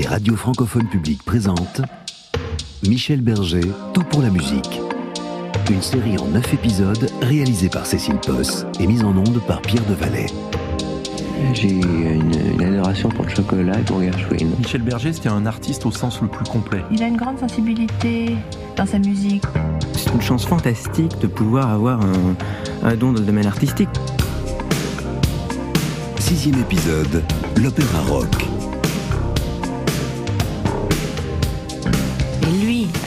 les radios francophones publiques présentent Michel Berger, Tout pour la musique. Une série en 9 épisodes réalisée par Cécile Posse et mise en onde par Pierre Devalet. J'ai une, une adoration pour le chocolat et pour Gershwin. Michel Berger, c'était un artiste au sens le plus complet. Il a une grande sensibilité dans sa musique. C'est une chance fantastique de pouvoir avoir un, un don dans le domaine artistique. Sixième épisode, l'opéra rock.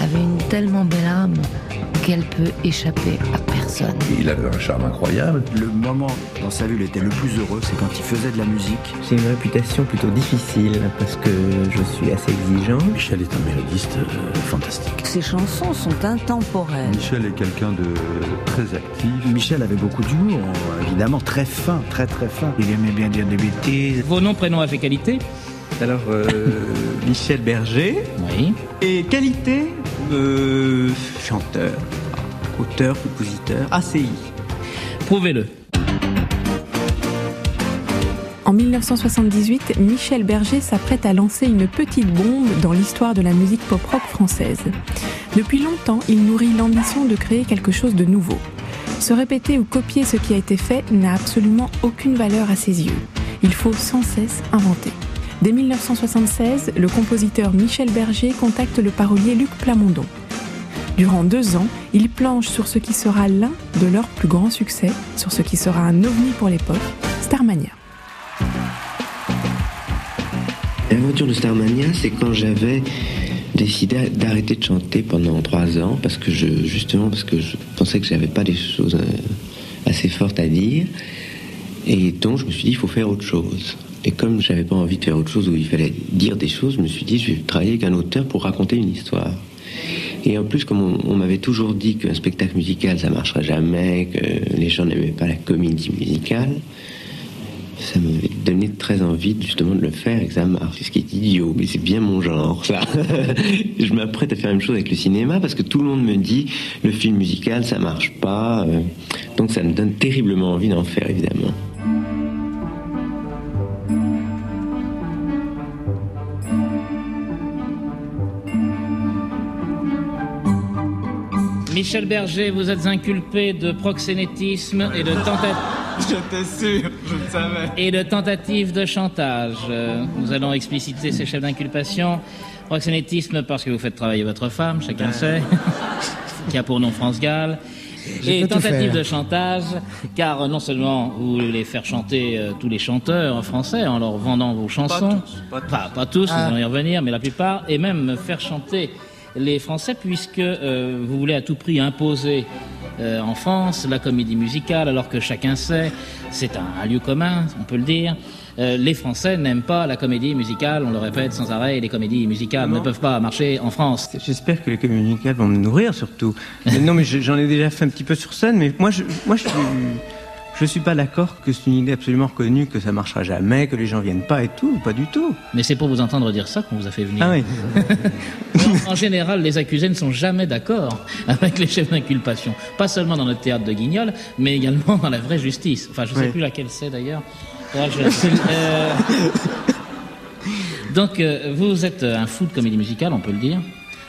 Avait une tellement belle âme qu'elle peut échapper à personne. Il avait un charme incroyable. Le moment dans sa vie où il était le plus heureux, c'est quand il faisait de la musique. J'ai une réputation plutôt difficile parce que je suis assez exigeant. Michel est un mélodiste euh, fantastique. Ses chansons sont intemporelles. Michel est quelqu'un de très actif. Michel avait beaucoup d'humour, évidemment, très fin, très très fin. Il aimait bien dire des bêtises. Vos noms, prénoms, et qualité Alors, euh, Michel Berger. Oui. Et qualité euh, Chanteur, auteur, compositeur, ACI. Prouvez-le. En 1978, Michel Berger s'apprête à lancer une petite bombe dans l'histoire de la musique pop-rock française. Depuis longtemps, il nourrit l'ambition de créer quelque chose de nouveau. Se répéter ou copier ce qui a été fait n'a absolument aucune valeur à ses yeux. Il faut sans cesse inventer. Dès 1976, le compositeur Michel Berger contacte le parolier Luc Plamondon. Durant deux ans, il planche sur ce qui sera l'un de leurs plus grands succès, sur ce qui sera un ovni pour l'époque, Starmania. L'aventure de Starmania, c'est quand j'avais décidé d'arrêter de chanter pendant trois ans parce que je, justement, parce que je pensais que j'avais pas des choses euh, assez fortes à dire. Et donc, je me suis dit, il faut faire autre chose. Et comme j'avais pas envie de faire autre chose où il fallait dire des choses, je me suis dit, je vais travailler avec un auteur pour raconter une histoire. Et en plus, comme on, m'avait toujours dit qu'un spectacle musical, ça marcherait jamais, que les gens n'aimaient pas la comédie musicale, ça m'avait donné très envie justement de le faire et que ça marche. Ce qui est idiot, mais c'est bien mon genre, ça. je m'apprête à faire la même chose avec le cinéma parce que tout le monde me dit le film musical, ça marche pas. euh, Donc ça me donne terriblement envie d'en faire, évidemment. Michel Berger, vous êtes inculpé de proxénétisme et de tentative. J'étais sûr, je le savais. Et de tentative de chantage. Euh, Nous allons expliciter ces chefs d'inculpation. Proxénétisme parce que vous faites travailler votre femme, chacun sait, qui a pour nom France Gall. Et pas tentative de chantage, car euh, non seulement vous voulez faire chanter euh, tous les chanteurs français en leur vendant vos chansons, pas tous, pas, pas tous, Ah. nous allons y revenir, mais la plupart, et même faire chanter les Français, puisque euh, vous voulez à tout prix imposer euh, en France la comédie musicale, alors que chacun sait, c'est un, un lieu commun, on peut le dire. euh, les Français n'aiment pas la comédie musicale, on le répète sans arrêt, les comédies musicales ne peuvent pas marcher en France. J'espère que les comédies musicales vont me nourrir surtout. Mais non, mais je- j'en ai déjà fait un petit peu sur scène, mais moi, je, moi, je suis, je suis pas d'accord que c'est une idée absolument reconnue, que ça marchera jamais, que les gens viennent pas et tout, pas du tout. Mais c'est pour vous entendre dire ça qu'on vous a fait venir. Ah oui. En, en général, les accusés ne sont jamais d'accord avec les chefs d'inculpation. Pas seulement dans notre théâtre de Guignol, mais également dans la vraie justice. Enfin, je ne sais Oui. plus laquelle c'est d'ailleurs. Je- Euh, Donc, euh, vous êtes un fou de comédie musicale, on peut le dire.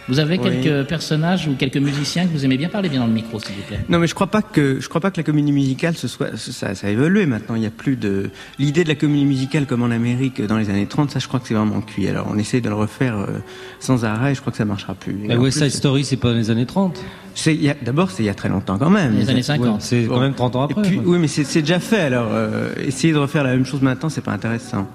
Vous avez Oui. quelques personnages ou quelques musiciens que vous aimez bien parler bien dans le micro, s'il vous plaît? Non, mais je crois pas que je crois pas que la comédie musicale ce soit ça, ça a évolué maintenant. Il y a plus de l'idée de la comédie musicale comme en Amérique dans les années 30. Ça, je crois que c'est vraiment cuit. Alors, on essaye de le refaire euh, sans arrêt. et Je crois que ça marchera plus. En West Side Story, c'est pas dans les années 30. c'est- il y a- D'abord, c'est il y a très longtemps quand même. Les années Ouais. 50. C'est quand même 30 ans après. puis, oui, mais c'est c'est déjà fait. Alors, euh, essayer de refaire la même chose maintenant, c'est pas intéressant.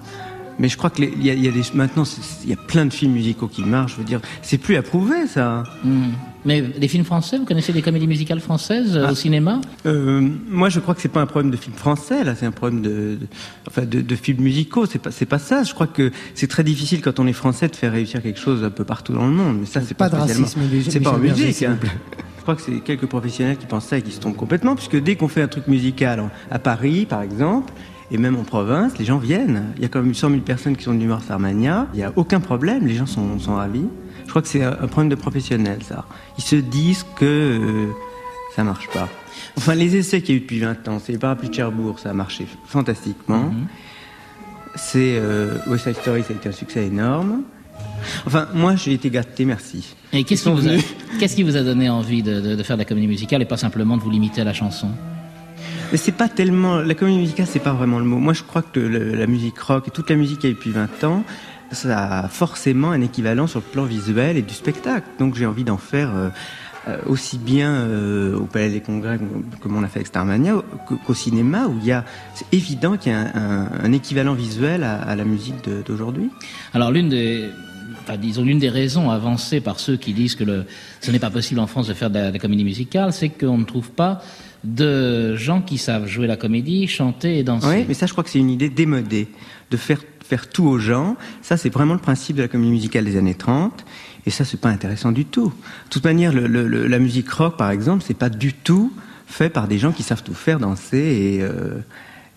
Mais je crois que les- il y a, il y a des maintenant, il y a plein de films musicaux qui marchent. Je veux dire, c'est plus approuvé ça. Hmm. Mais des films français, vous connaissez des comédies musicales françaises euh, Ah. au cinéma? Euh, moi, je crois que c'est pas un problème de film français, là, c'est un problème de, de- enfin, de, de films musicaux. C'est pas, c'est pas ça. Je crois que c'est très difficile quand on est français de faire réussir quelque chose un peu partout dans le monde. Mais ça, c'est Pas pas, de racisme, C'est pas en musique. hein. Je crois que c'est quelques professionnels qui pensent ça et qui se trompent complètement, puisque dès qu'on fait un truc musical à Paris, par exemple, et même en province, les gens viennent. Il y a quand même 100 000 personnes qui sont venues voir Sarmania. Il n'y a aucun problème. Les gens sont, sont ravis. Je crois que c'est un problème de professionnels, ça. Ils se disent que euh, ça marche pas. Enfin, les essais qu'il y a eu depuis 20 ans, c'est les parapluies de Cherbourg, ça a marché fantastiquement. C'est euh, West Side Story, ça a été un succès énorme. Enfin, moi, j'ai été gâté, merci. Et qu'est-ce qui, vous a, qu'est-ce qui vous a donné envie de, de, de, faire de la comédie musicale et pas simplement de vous limiter à la chanson? Mais c'est pas tellement. La comédie musicale, c'est pas vraiment le mot. Moi, je crois que la musique rock et toute la musique qu'il y a depuis 20 ans, ça a forcément un équivalent sur le plan visuel et du spectacle. Donc, j'ai envie d'en faire. Euh, aussi bien euh, au Palais des Congrès comme on a fait avec Starmania qu'au cinéma où il y a c'est évident qu'il y a un, équivalent visuel à, à la musique d'aujourd'hui. Alors l'une des enfin, disons l'une des raisons avancées par ceux qui disent que le, ce n'est pas possible en France de faire de la, de la comédie musicale, c'est qu'on ne trouve pas de gens qui savent jouer la comédie, chanter et danser. Oui, mais ça je crois que c'est une idée démodée de faire faire tout aux gens. Ça c'est vraiment le principe de la comédie musicale des années 30 et ça c'est pas intéressant du tout. De toute manière le, le, la musique rock par exemple, c'est pas du tout fait par des gens qui savent tout faire, danser et euh,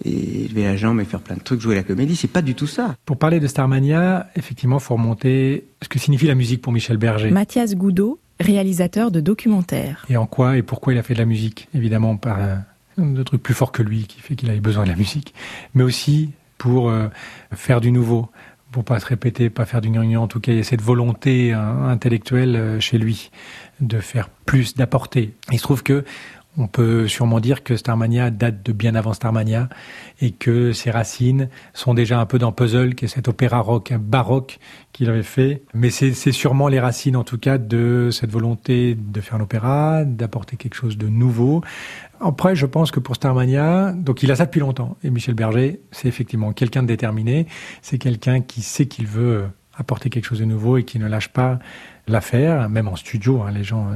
et lever la jambe et faire plein de trucs, jouer la comédie, c'est pas du tout ça. Pour parler de Starmania, effectivement, faut remonter ce que signifie la musique pour Michel Berger. Mathias Goudot, réalisateur de documentaires. Et en quoi et pourquoi il a fait de la musique? Évidemment, par un, un truc plus fort que lui qui fait qu'il avait besoin de la musique, mais aussi pour euh, faire du nouveau, pour pas se répéter, pas faire du gnangnan. En tout cas, il y a cette volonté euh, intellectuelle euh, chez lui de faire plus, d'apporter. Il se trouve que on peut sûrement dire que Starmania date de bien avant Starmania et que ses racines sont déjà un peu dans Puzzle, qui est cet opéra rock baroque qu'il avait fait. Mais c'est sûrement les racines, en tout cas, de cette volonté de faire un opéra, d'apporter quelque chose de nouveau. Après, je pense que pour Starmania, donc il a ça depuis longtemps. Et Michel Berger, c'est effectivement quelqu'un de déterminé. C'est quelqu'un qui sait qu'il veut apporter quelque chose de nouveau et qui ne lâche pas l'affaire, même en studio. Hein, les gens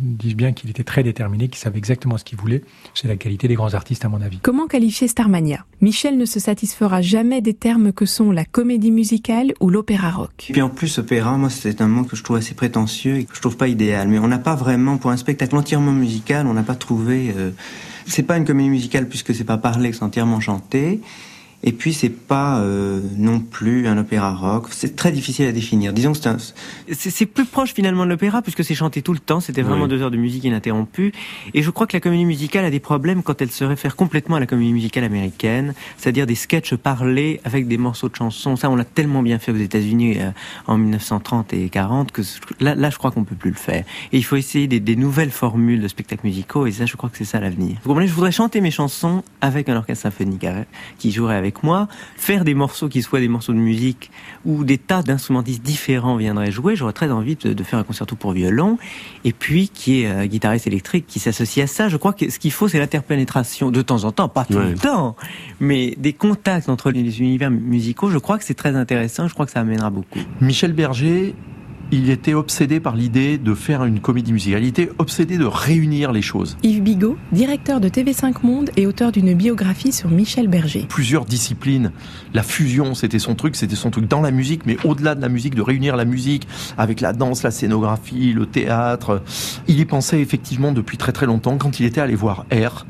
disent bien qu'il était très déterminé, qu'il savait exactement ce qu'il voulait. C'est la qualité des grands artistes, à mon avis. Comment qualifier Starmania? Michel ne se satisfera jamais des termes que sont la comédie musicale ou l'opéra rock. Et puis en plus, opéra, moi, c'est un mot que je trouve assez prétentieux et que je trouve pas idéal. Mais on n'a pas vraiment, pour un spectacle entièrement musical, on n'a pas trouvé. Euh... C'est pas une comédie musicale puisque c'est pas parlé, c'est entièrement chanté. Et puis c'est pas euh, non plus un opéra rock. C'est très difficile à définir. Disons que c'est plus proche finalement de l'opéra puisque c'est chanté tout le temps. C'était vraiment oui. deux heures de musique ininterrompue. Et je crois que la comédie musicale a des problèmes quand elle se réfère complètement à la comédie musicale américaine, c'est-à-dire des sketchs parlés avec des morceaux de chansons. Ça, on l'a tellement bien fait aux États-Unis euh, en 1930 et 40 que là, là je crois qu'on peut plus le faire. Et il faut essayer des, des nouvelles formules de spectacles musicaux. Et ça, je crois que c'est ça l'avenir. Vous comprenez Je voudrais chanter mes chansons avec un orchestre symphonique qui jouerait avec avec moi, faire des morceaux qui soient des morceaux de musique où des tas d'instrumentistes différents viendraient jouer. J'aurais très envie de, de, faire un concerto pour violon et puis qui est euh, guitariste électrique qui s'associe à ça. Je crois que ce qu'il faut, c'est l'interpénétration de temps en temps, pas tout ouais. le temps, mais des contacts entre les univers musicaux. Je crois que c'est très intéressant. Je crois que ça amènera beaucoup. Michel Berger il était obsédé par l'idée de faire une comédie musicale. Il était obsédé de réunir les choses. Yves Bigot, directeur de TV5 Monde et auteur d'une biographie sur Michel Berger. Plusieurs disciplines. La fusion, c'était son truc, c'était son truc dans la musique, mais au-delà de la musique, de réunir la musique avec la danse, la scénographie, le théâtre. Il y pensait effectivement depuis très très longtemps quand il était allé voir R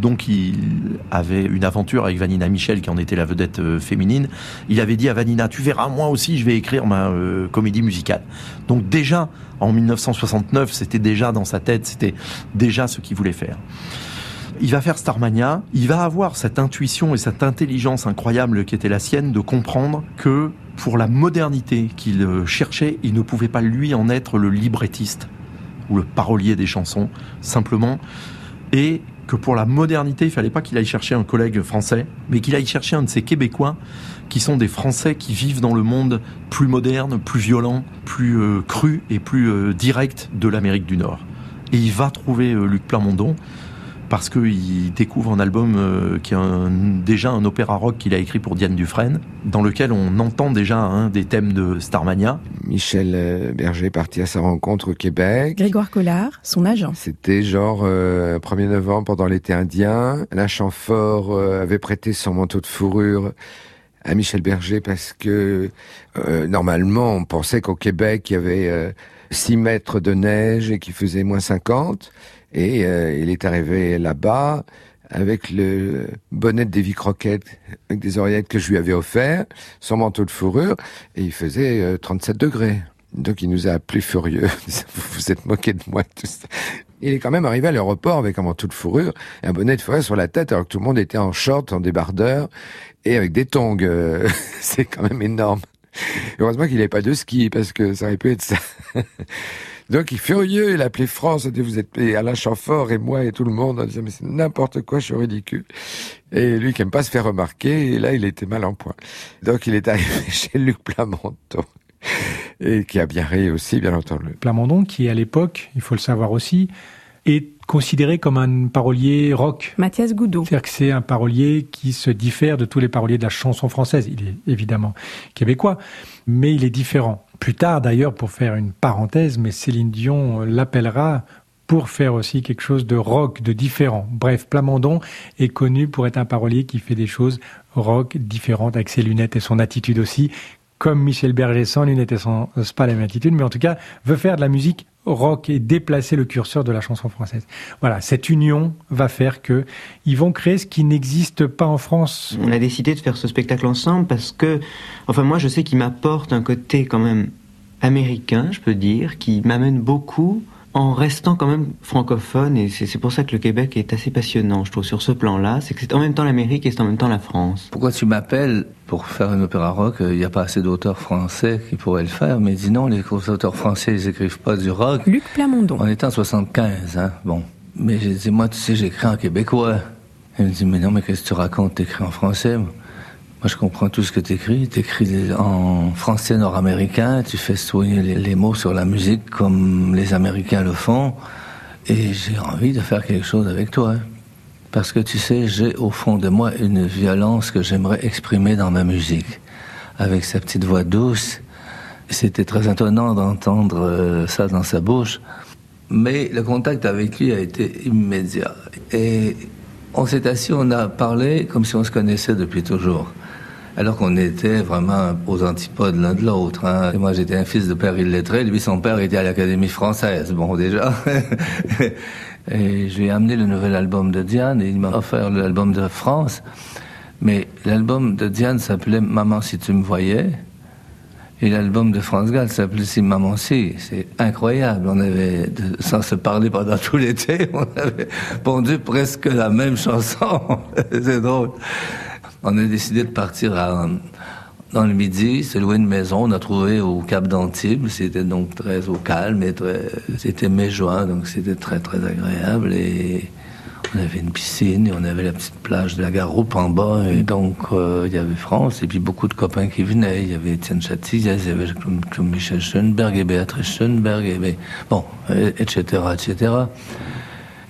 donc il avait une aventure avec Vanina Michel qui en était la vedette euh, féminine. Il avait dit à Vanina, tu verras, moi aussi je vais écrire ma euh, comédie musicale. Donc déjà en 1969, c'était déjà dans sa tête, c'était déjà ce qu'il voulait faire. Il va faire Starmania, il va avoir cette intuition et cette intelligence incroyable qui était la sienne de comprendre que pour la modernité qu'il euh, cherchait, il ne pouvait pas lui en être le librettiste ou le parolier des chansons, simplement. Et que pour la modernité, il fallait pas qu'il aille chercher un collègue français, mais qu'il aille chercher un de ces Québécois qui sont des Français qui vivent dans le monde plus moderne, plus violent, plus euh, cru et plus euh, direct de l'Amérique du Nord. Et il va trouver euh, Luc Plamondon parce qu'il découvre un album euh, qui est un, déjà un opéra rock qu'il a écrit pour Diane Dufresne, dans lequel on entend déjà hein, des thèmes de Starmania. Michel Berger est parti à sa rencontre au Québec. Grégoire Collard, son agent. C'était genre euh, 1er novembre pendant l'été indien. Alain Chamfort euh, avait prêté son manteau de fourrure à Michel Berger parce que euh, normalement on pensait qu'au Québec il y avait 6 mètres de neige et qu'il faisait moins 50. Et euh, il est arrivé là-bas avec le bonnet de Davy Crockett, avec des oreillettes que je lui avais offert, son manteau de fourrure, et il faisait euh, 37 degrés. Donc il nous a appelés furieux. vous vous êtes moqué de moi. Tout ça. Il est quand même arrivé à l'aéroport avec un manteau de fourrure un bonnet de fourrure sur la tête alors que tout le monde était en short, en débardeur et avec des tongs. C'est quand même énorme. Heureusement qu'il n'avait pas de ski, parce que ça aurait pu être ça. Donc, il est furieux, il a appelé France, il dit, vous êtes et Alain Chamfort et moi et tout le monde, on disait, mais c'est n'importe quoi, je suis ridicule. Et lui qui aime pas se faire remarquer, et là, il était mal en point. Donc, il est arrivé chez Luc Plamondon. Et qui a bien ri aussi, bien entendu. Plamondon, qui à l'époque, il faut le savoir aussi, est considéré comme un parolier rock. Mathias Goudot. C'est-à-dire que c'est un parolier qui se diffère de tous les paroliers de la chanson française. Il est évidemment québécois, mais il est différent. Plus tard d'ailleurs, pour faire une parenthèse, mais Céline Dion l'appellera pour faire aussi quelque chose de rock, de différent. Bref, Plamondon est connu pour être un parolier qui fait des choses rock différentes avec ses lunettes et son attitude aussi, comme Michel Berger sans lunettes et sans pas la même attitude, mais en tout cas veut faire de la musique rock et déplacer le curseur de la chanson française. Voilà, cette union va faire que ils vont créer ce qui n'existe pas en France. On a décidé de faire ce spectacle ensemble parce que, enfin moi je sais qu'il m'apporte un côté quand même américain, je peux dire, qui m'amène beaucoup en restant quand même francophone, et c'est pour ça que le Québec est assez passionnant, je trouve, sur ce plan-là, c'est que c'est en même temps l'Amérique et c'est en même temps la France. Pourquoi tu m'appelles pour faire une opéra rock Il n'y a pas assez d'auteurs français qui pourraient le faire, mais dis non, les auteurs français, ils écrivent pas du rock. Luc Plamondon. On était en 75, hein, bon. Mais j'ai dit, moi, tu sais, j'écris en québécois. Il me dit, mais non, mais qu'est-ce que tu racontes T'écris en français moi, je comprends tout ce que tu écris. Tu écris en français nord-américain, tu fais soigner les, mots sur la musique comme les Américains le font. Et j'ai envie de faire quelque chose avec toi. Parce que tu sais, j'ai au fond de moi une violence que j'aimerais exprimer dans ma musique. Avec sa petite voix douce. C'était très étonnant d'entendre euh, ça dans sa bouche. Mais le contact avec lui a été immédiat. Et on s'est assis, on a parlé comme si on se connaissait depuis toujours alors qu'on était vraiment aux antipodes l'un de l'autre. Hein. Moi, j'étais un fils de père illettré, lui, son père était à l'Académie française. Bon, déjà. et je lui ai amené le nouvel album de Diane et il m'a offert l'album de France. Mais l'album de Diane s'appelait Maman si tu me voyais. Et l'album de France Gall s'appelait Si Maman si. C'est incroyable. On avait, sans se parler pendant tout l'été, on avait pondu presque la même chanson. C'est drôle on a décidé de partir dans le midi, c'est louer une maison. On a trouvé au Cap d'Antibes. C'était donc très au calme et c'était mai-juin, donc c'était très très agréable. Et on avait une piscine et on avait la petite plage de la Garoupe en bas. Et donc euh, il y avait France et puis beaucoup de copains qui venaient. Il y avait Étienne Châtillon, il y avait Michel Schoenberg et Béatrice Schoenberg, et, bon, etc.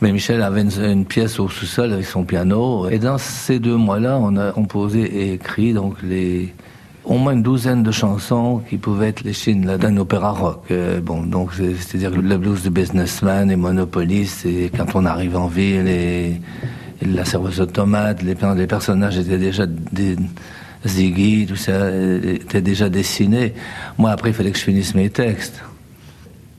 Mais Michel avait une, pièce au sous-sol avec son piano. Et dans ces deux mois-là, on a composé et écrit donc les au moins une douzaine de chansons qui pouvaient être les chines d'un opéra rock. Euh, bon, donc c'est-à-dire le blues de businessman et Monopoly, c'est quand on arrive en ville et, la serveuse automate, les, les personnages étaient déjà des Ziggy, tout ça était déjà dessiné. Moi, après, il fallait que je finisse mes textes.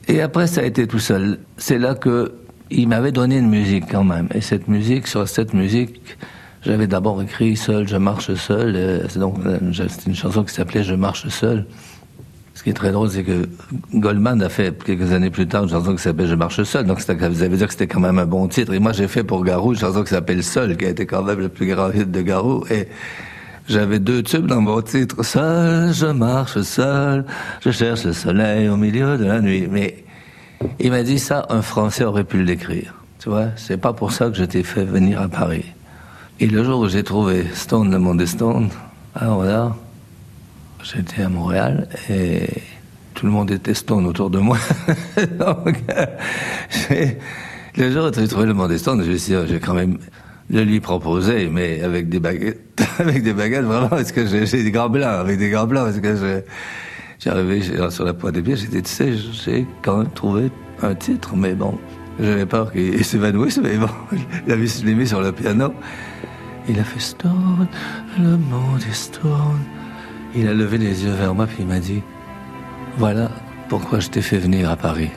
Et après, ça a été tout seul. C'est là que il m'avait donné une musique quand même. Et cette musique, sur cette musique, j'avais d'abord écrit Seul, je marche seul. C'est donc euh, une chanson qui s'appelait Je marche seul. Ce qui est très drôle, c'est que Goldman a fait quelques années plus tard une chanson qui s'appelle Je marche seul. Donc ça veut dire que c'était quand même un bon titre. Et moi, j'ai fait pour Garou une chanson qui s'appelle Seul, qui a été quand même le plus grand hit de Garou. Et j'avais deux tubes dans mon titre. Seul, je marche seul, je cherche le soleil au milieu de la nuit. Mais il m'a dit ça, un Français aurait pu l'écrire. Tu vois, c'est pas pour ça que je t'ai fait venir à Paris. Et le jour où j'ai trouvé Stone, le monde Stone, alors là, j'étais à Montréal et tout le monde était Stone autour de moi. Donc, le jour où j'ai trouvé le monde Stone, je me suis dit, oh, j'ai quand même le lui proposer, mais avec des baguettes, avec des baguettes vraiment, parce que j'ai des grands blancs, avec des grands blancs, parce que je, J'arrivais sur la pointe des pieds, j'étais, tu sais, j'ai quand même trouvé un titre, mais bon, j'avais peur qu'il s'évanouisse, mais bon, il avait se mis sur le piano. Il a fait Stone, le monde est Stone. Il a levé les yeux vers moi, puis il m'a dit, voilà pourquoi je t'ai fait venir à Paris.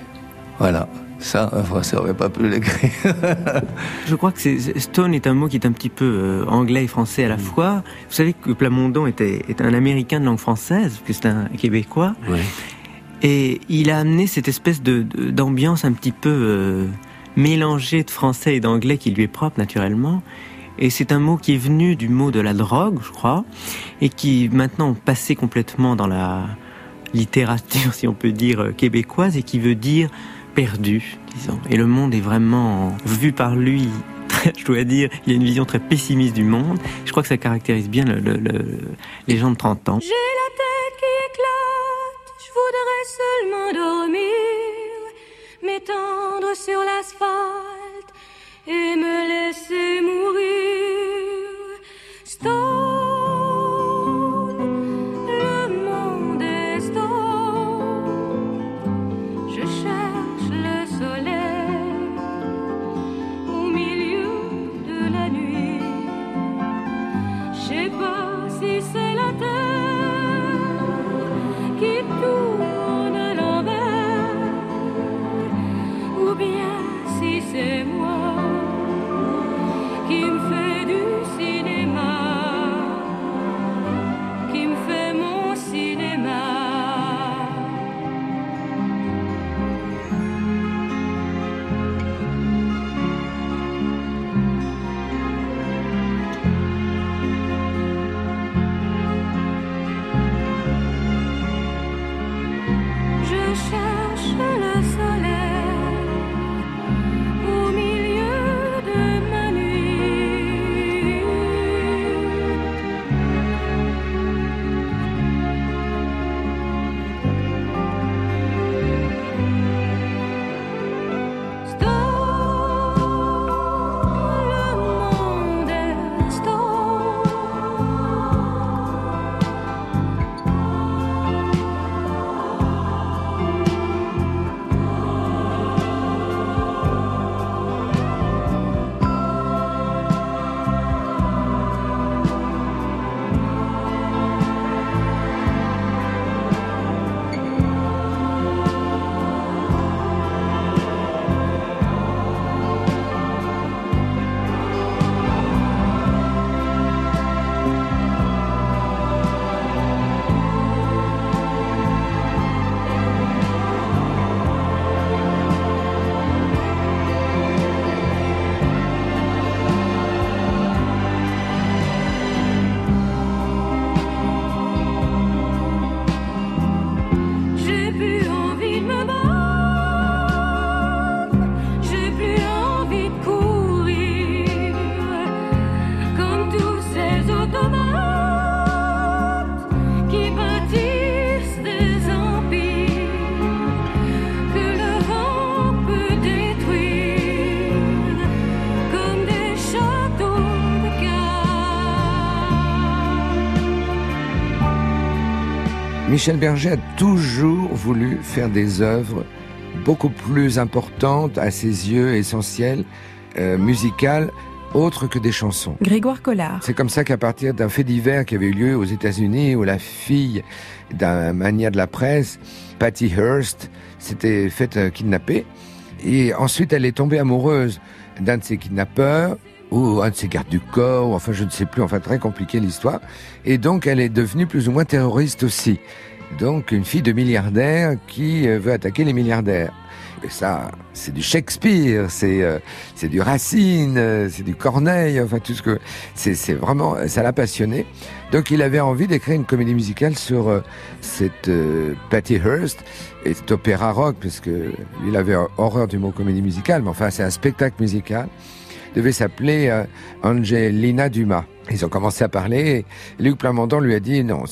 Voilà. Ça, un Français n'aurait pas pu l'écrire. Je crois que Stone est un mot qui est un petit peu euh, anglais et français à la mm. fois. Vous savez que Plamondon était, est un Américain de langue française, que c'est un Québécois. Et il a amené cette espèce de, d'ambiance un petit peu euh, mélangée de français et d'anglais qui lui est propre naturellement. Et c'est un mot qui est venu du mot de la drogue, je crois, et qui maintenant passé complètement dans la littérature, si on peut dire, euh, québécoise, et qui veut dire perdu, disons. Et le monde est vraiment vu par lui. Je dois dire, il a une vision très pessimiste du monde. Je crois que ça caractérise bien le, le, le, les gens de 30 ans. J'ai la tête qui éclate, je voudrais seulement dormir, m'étendre sur l'asphalte et me laisser mourir. Stop. Michel Berger a toujours voulu faire des œuvres beaucoup plus importantes, à ses yeux essentielles, euh, musicales, autres que des chansons. Grégoire Collard. C'est comme ça qu'à partir d'un fait divers qui avait eu lieu aux États-Unis, où la fille d'un mania de la presse, Patty Hearst, s'était faite euh, kidnapper, et ensuite elle est tombée amoureuse d'un de ses kidnappeurs, ou un de ses gardes du corps, ou enfin je ne sais plus, enfin très compliqué l'histoire. Et donc elle est devenue plus ou moins terroriste aussi. Donc une fille de milliardaire qui euh, veut attaquer les milliardaires. Et ça, c'est du Shakespeare, c'est euh, c'est du Racine, euh, c'est du Corneille, enfin tout ce que c'est c'est vraiment ça l'a passionné. Donc il avait envie d'écrire une comédie musicale sur cette Patty Hearst et cet opéra rock parce que il avait horreur du mot comédie musicale, mais enfin c'est un spectacle musical devait s'appeler euh, Angelina Dumas. Ils ont commencé à parler. Et Luc Plamondon lui a dit non,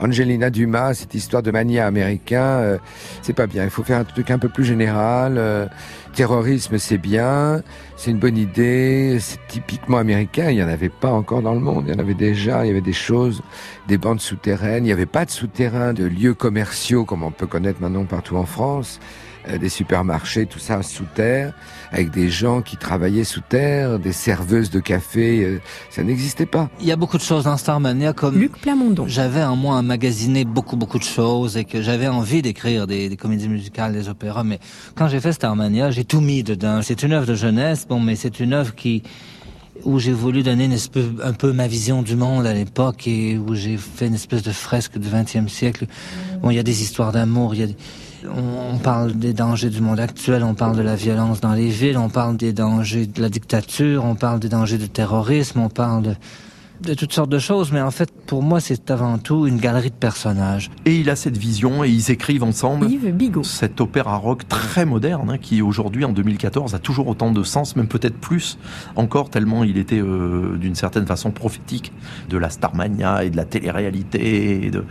Angelina Dumas, cette histoire de mania américain, euh, c'est pas bien. Il faut faire un truc un peu plus général. Euh, terrorisme, c'est bien, c'est une bonne idée, c'est typiquement américain. Il y en avait pas encore dans le monde. Il y en avait déjà. Il y avait des choses, des bandes souterraines. Il n'y avait pas de souterrains, de lieux commerciaux comme on peut connaître maintenant partout en France. Euh, des supermarchés, tout ça sous terre, avec des gens qui travaillaient sous terre, des serveuses de café, euh, ça n'existait pas. Il y a beaucoup de choses dans Starmania, comme Luc Plamondon. J'avais un mois à magasiner beaucoup beaucoup de choses et que j'avais envie d'écrire des, des, comédies musicales, des opéras, mais quand j'ai fait Starmania, j'ai tout mis dedans. C'est une œuvre de jeunesse, mais c'est une œuvre qui où j'ai voulu donner un peu ma vision du monde à l'époque et où j'ai fait une espèce de fresque du XXe siècle. Bon, il y a des histoires d'amour, il y a. On parle des dangers du monde actuel, on parle de la violence dans les villes, on parle des dangers de la dictature, on parle des dangers du terrorisme, on parle de, de toutes sortes de choses, mais en fait, pour moi, c'est avant tout une galerie de personnages. Et il a cette vision et ils écrivent ensemble Yves Bigot. cet opéra rock très moderne hein, qui aujourd'hui, en 2014, a toujours autant de sens, même peut-être plus encore, tellement il était euh, d'une certaine façon prophétique de la Starmania et de la télé-réalité et de,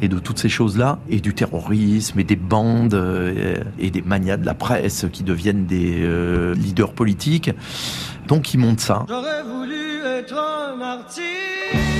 et de toutes ces choses-là, et du terrorisme et des bandes euh, et des manias de la presse qui deviennent des euh, leaders politiques. Donc il monte ça. J'aurais voulu être un artiste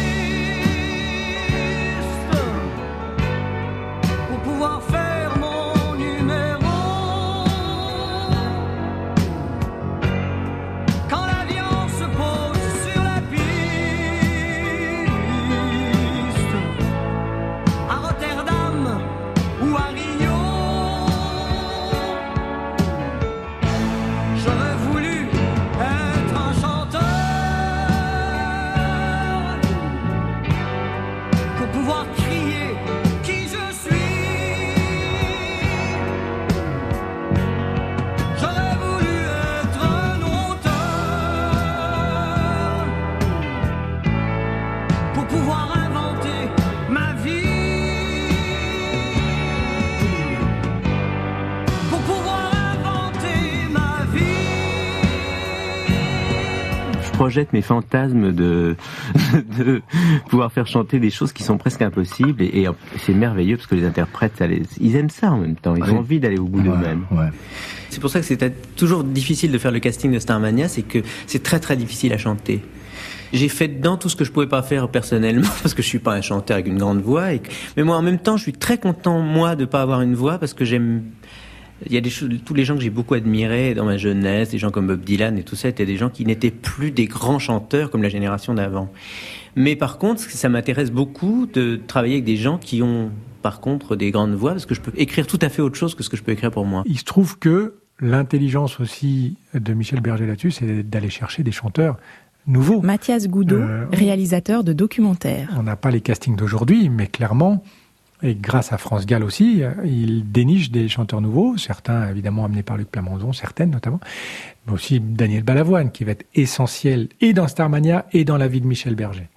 projette mes fantasmes de, de pouvoir faire chanter des choses qui sont presque impossibles et, et c'est merveilleux parce que les interprètes, ça les- ils aiment ça en même temps, ils Ouais. ont envie d'aller au bout d'eux-mêmes. C'est pour ça que c'était toujours difficile de faire le casting de Starmania, c'est que c'est très très difficile à chanter. J'ai fait dedans tout ce que je pouvais pas faire personnellement parce que je suis pas un chanteur avec une grande voix. Et que- Mais moi, en même temps, je suis très content moi de pas avoir une voix parce que j'aime. Il y a des choses, tous les gens que j'ai beaucoup admirés dans ma jeunesse, des gens comme Bob Dylan et tout ça, étaient des gens qui n'étaient plus des grands chanteurs comme la génération d'avant. Mais par contre, ça m'intéresse beaucoup de travailler avec des gens qui ont, par contre, des grandes voix parce que je peux écrire tout à fait autre chose que ce que je peux écrire pour moi. Il se trouve que l'intelligence aussi de Michel Berger là-dessus, c'est d'aller chercher des chanteurs nouveaux. Mathias Goudot, Euh, réalisateur de documentaires. On n'a pas les castings d'aujourd'hui, mais clairement, et grâce à France Gall aussi, euh, il déniche des chanteurs nouveaux, certains évidemment amenés par Luc Plamondon, certaines notamment, mais aussi Daniel Balavoine, qui va être essentiel et dans Starmania et dans la vie de Michel Berger.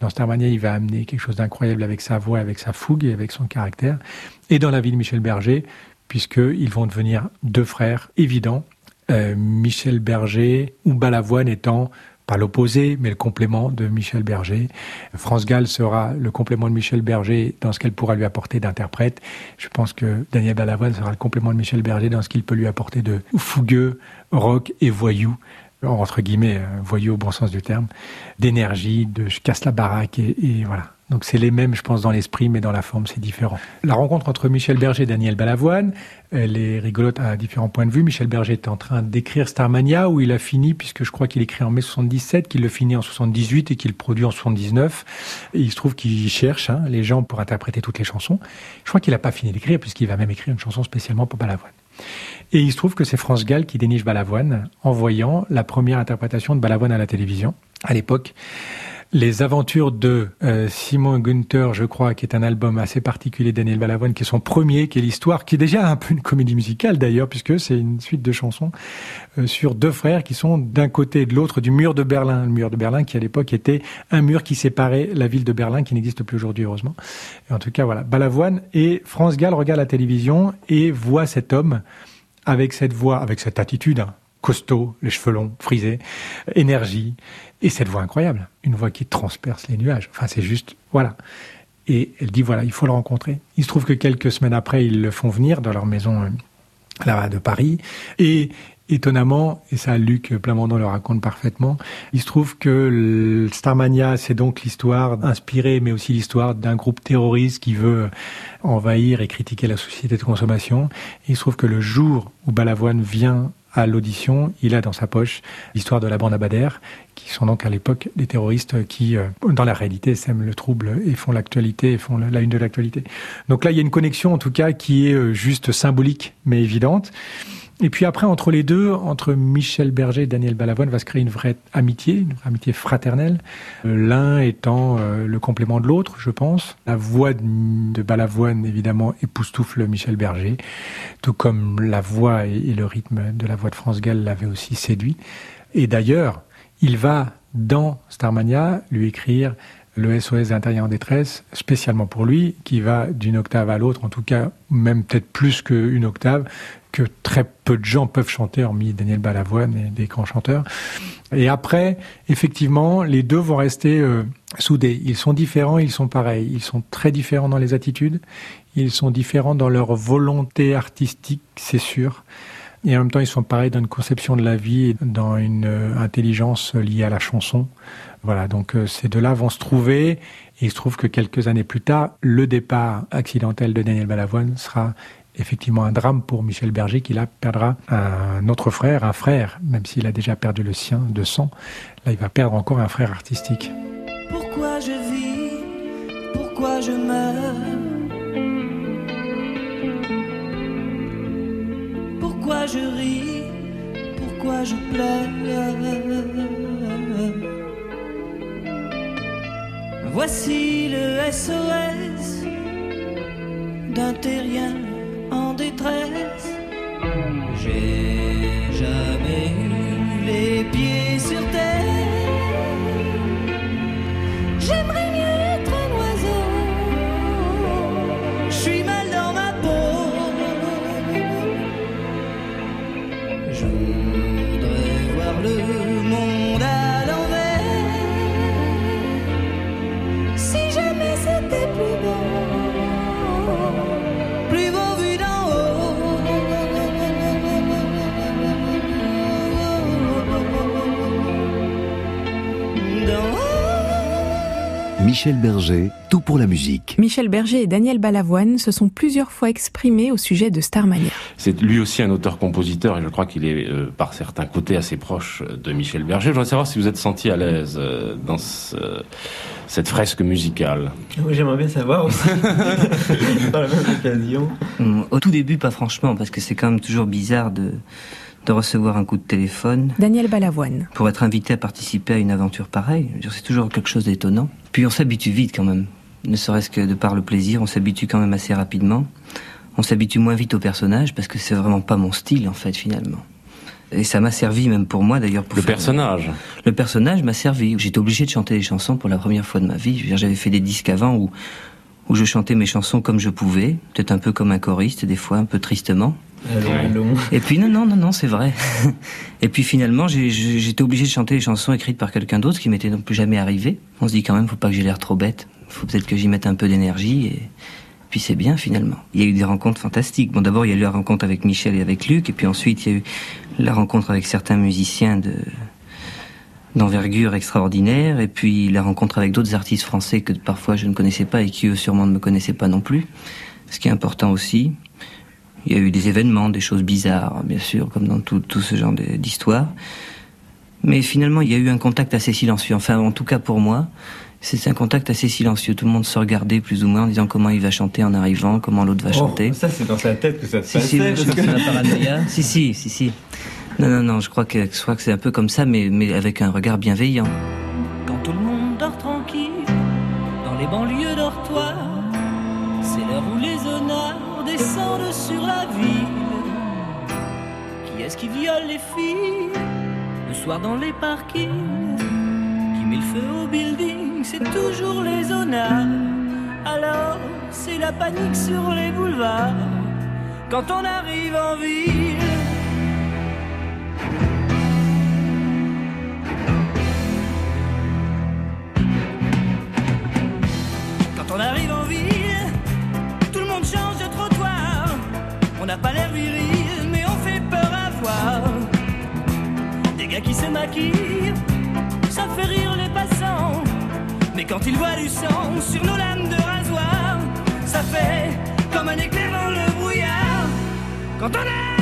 Dans Starmania, il va amener quelque chose d'incroyable avec sa voix, avec sa fougue et avec son caractère, et dans la vie de Michel Berger, puisqu'ils vont devenir deux frères évidents, euh, Michel Berger ou Balavoine étant pas l'opposé, mais le complément de Michel Berger. France Gall sera le complément de Michel Berger dans ce qu'elle pourra lui apporter d'interprète. Je pense que Daniel Balavoine sera le complément de Michel Berger dans ce qu'il peut lui apporter de fougueux, rock et voyou, entre guillemets, euh, voyou au bon sens du terme, d'énergie, de je casse la baraque et, et voilà. Donc c'est les mêmes, je pense, dans l'esprit, mais dans la forme, c'est différent. La rencontre entre Michel Berger et Daniel Balavoine, elle est rigolote à différents points de vue. Michel Berger est en train d'écrire Starmania, où il a fini, puisque je crois qu'il écrit en mai 77, qu'il le finit en 78 et qu'il produit en 79. Et il se trouve qu'il cherche hein, les gens pour interpréter toutes les chansons. Je crois qu'il n'a pas fini d'écrire, puisqu'il va même écrire une chanson spécialement pour Balavoine. Et il se trouve que c'est France Gall qui déniche Balavoine en voyant la première interprétation de Balavoine à la télévision. À l'époque, les aventures de euh, Simon Günther, je crois, qui est un album assez particulier Daniel Balavoine, qui est son premier, qui est l'histoire, qui est déjà un peu une comédie musicale d'ailleurs, puisque c'est une suite de chansons euh, sur deux frères qui sont d'un côté et de l'autre du mur de Berlin. Le mur de Berlin qui à l'époque était un mur qui séparait la ville de Berlin, qui n'existe plus aujourd'hui heureusement. Et en tout cas, voilà, Balavoine et France Gall regarde la télévision et voit cet homme avec cette voix, avec cette attitude, hein, costaud, les cheveux longs, frisés, énergie, et cette voix incroyable, une voix qui transperce les nuages. Enfin, c'est juste, voilà. Et elle dit, voilà, il faut le rencontrer. Il se trouve que quelques semaines après, ils le font venir dans leur maison euh, là de Paris, et étonnamment, et ça Luc Plamondon le raconte parfaitement, il se trouve que Starmania, c'est donc l'histoire inspirée, mais aussi l'histoire d'un groupe terroriste qui veut envahir et critiquer la société de consommation. Et il se trouve que le jour où Balavoine vient à l'audition, il a dans sa poche l'histoire de la bande Abadère, qui sont donc à l'époque des terroristes qui, euh, dans la réalité, sèment le trouble et font l'actualité, font la, la une de l'actualité. Donc là, il y a une connexion, en tout cas, qui est euh, juste symbolique, mais évidente. Et puis après, entre les deux, entre Michel Berger et Daniel Balavoine, va se créer une vraie amitié, une vraie amitié fraternelle. Euh, l'un étant euh, le complément de l'autre, je pense. La voix de Balavoine, évidemment, époustoufle Michel Berger, tout comme la voix et, le rythme de la voix de France Gall l'avaient aussi séduit. Et d'ailleurs, il va, dans Starmania, lui écrire le SOS intérieur en détresse, spécialement pour lui, qui va d'une octave à l'autre, en tout cas même peut-être plus qu'une octave, que très peu de gens peuvent chanter, hormis Daniel Balavoine et des grands chanteurs. Et après, effectivement, les deux vont rester euh, soudés. Ils sont différents, ils sont pareils. Ils sont très différents dans les attitudes, ils sont différents dans leur volonté artistique, c'est sûr. Et en même temps, ils sont pareils dans une conception de la vie dans une euh, intelligence liée à la chanson. Voilà, donc euh, ces deux-là vont se trouver. Et il se trouve que quelques années plus tard, le départ accidentel de Daniel Balavoine sera effectivement un drame pour Michel Berger qui là perdra un autre frère, un frère, même s'il a déjà perdu le sien de sang. Là, il va perdre encore un frère artistique. Pourquoi je vis? Pourquoi je meurs? Pourquoi je ris? Pourquoi je pleure? Voici le SOS d'un terrien en Michel Berger, tout pour la musique. Michel Berger et Daniel Balavoine se sont plusieurs fois exprimés au sujet de Starmania. C'est lui aussi un auteur-compositeur et je crois qu'il est euh, par certains côtés assez proche de Michel Berger. Je voudrais savoir si vous êtes senti à l'aise euh, dans ce- cette fresque musicale. Oui, j'aimerais bien savoir aussi. Par la même occasion. Au tout début, pas franchement, parce que c'est quand même toujours bizarre de, de recevoir un coup de téléphone. Daniel Balavoine. Pour être invité à participer à une aventure pareille, c'est toujours quelque chose d'étonnant. Puis on s'habitue vite quand même. Ne serait-ce que de par le plaisir, on s'habitue quand même assez rapidement. On s'habitue moins vite au personnage parce que c'est vraiment pas mon style en fait finalement. Et ça m'a servi même pour moi d'ailleurs. pour Le faire- personnage. Le personnage m'a servi. J'étais obligé de chanter des chansons pour la première fois de ma vie. J'avais fait des disques avant où, où je chantais mes chansons comme je pouvais, peut-être un peu comme un choriste, des fois un peu tristement. Et puis non, non, non, non, c'est vrai. Et puis finalement, j'étais obligé de chanter les chansons écrites par quelqu'un d'autre, qui m'était non plus jamais arrivé. On se dit quand même, faut pas que j'ai l'air trop bête. Faut peut-être que j'y mette un peu d'énergie et puis c'est bien finalement. Il y a eu des rencontres fantastiques. Bon, d'abord il y a eu la rencontre avec Michel et avec Luc, et puis ensuite il y a eu la rencontre avec certains musiciens de d'envergure extraordinaire, et puis la rencontre avec d'autres artistes français que parfois je ne connaissais pas et qui eux sûrement ne me connaissaient pas non plus. Ce qui est important aussi. Il y a eu des événements, des choses bizarres, bien sûr, comme dans tout, tout ce genre d'histoire. Mais finalement, il y a eu un contact assez silencieux. Enfin, en tout cas pour moi, c'est un contact assez silencieux. Tout le monde se regardait plus ou moins en disant comment il va chanter en arrivant, comment l'autre va chanter. Oh, ça, c'est dans sa tête que ça se Si, si, passait. parce que- la paranoïa. si, si, si, si. Non, non, non, je crois que, que c'est un peu comme ça, mais, mais avec un regard bienveillant. Quand tout le monde dort tranquille, dans les banlieues dortoirs, c'est l'heure où les honneurs descendent sur la ville. Qui est-ce qui viole les filles le soir dans les parkings? Qui met le feu au building C'est toujours les honneurs. Alors, c'est la panique sur les boulevards quand on arrive en ville. N'a pas l'air viril, mais on fait peur à voir. Des gars qui se maquillent, ça fait rire les passants. Mais quand ils voient du sang sur nos lames de rasoir, ça fait comme un éclair dans le brouillard. Quand on arrive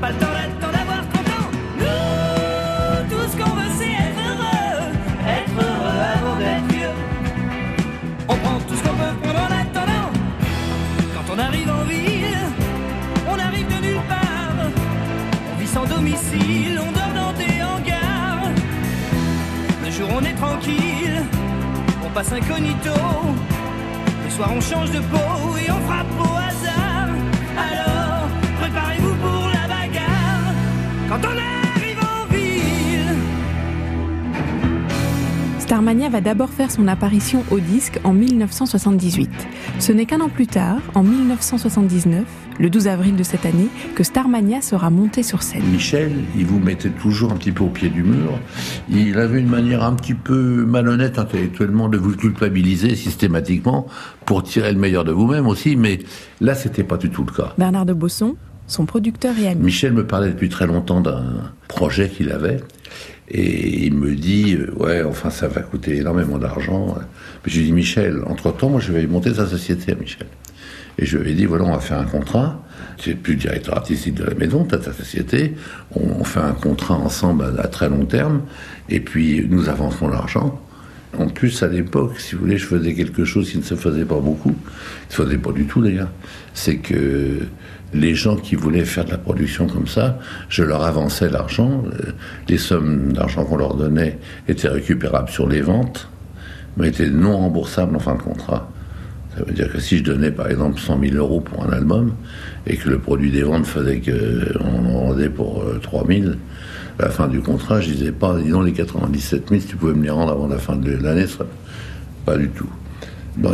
pas le temps d'attendre d'avoir content. Nous, tout ce qu'on veut, c'est être heureux. Être heureux avant d'être vieux. On prend tout ce qu'on peut prendre en attendant. Quand on arrive en ville, on arrive de nulle part. On vit sans domicile, on dort dans des hangars. Le jour, on est tranquille, on passe incognito. Le soir, on change de peau et on frappe au Quand on arrive en ville. Starmania va d'abord faire son apparition au disque en 1978. Ce n'est qu'un an plus tard, en 1979, le 12 avril de cette année, que Starmania sera monté sur scène. Michel, il vous mettait toujours un petit peu au pied du mur. Il avait une manière un petit peu malhonnête intellectuellement de vous culpabiliser systématiquement pour tirer le meilleur de vous-même aussi, mais là, c'était pas du tout le cas. Bernard de Bosson, son producteur et ami. Michel me parlait depuis très longtemps d'un projet qu'il avait. Et il me dit, euh, ouais, enfin, ça va coûter énormément d'argent. Mais je lui dis, Michel, entre-temps, moi, je vais monter sa société à Michel. Et je lui ai dit, voilà, on va faire un contrat. Tu n'es plus directeur artistique de la maison, tu as ta société. On, fait un contrat ensemble à, à, très long terme. Et puis, nous avançons l'argent. En plus, à l'époque, si vous voulez, je faisais quelque chose qui ne se faisait pas beaucoup. Il ne se faisait pas du tout, d'ailleurs. C'est que les gens qui voulaient faire de la production comme ça, je leur avançais l'argent. Les sommes d'argent qu'on leur donnait étaient récupérables sur les ventes, mais étaient non remboursables en fin de contrat. Ça veut dire que si je donnais par exemple 100 000 euros pour un album et que le produit des ventes faisait qu'on en vendait pour 3 000, à la fin du contrat, je disais pas, disons les 97 000, si tu pouvais me les rendre avant la fin de l'année, pas du tout.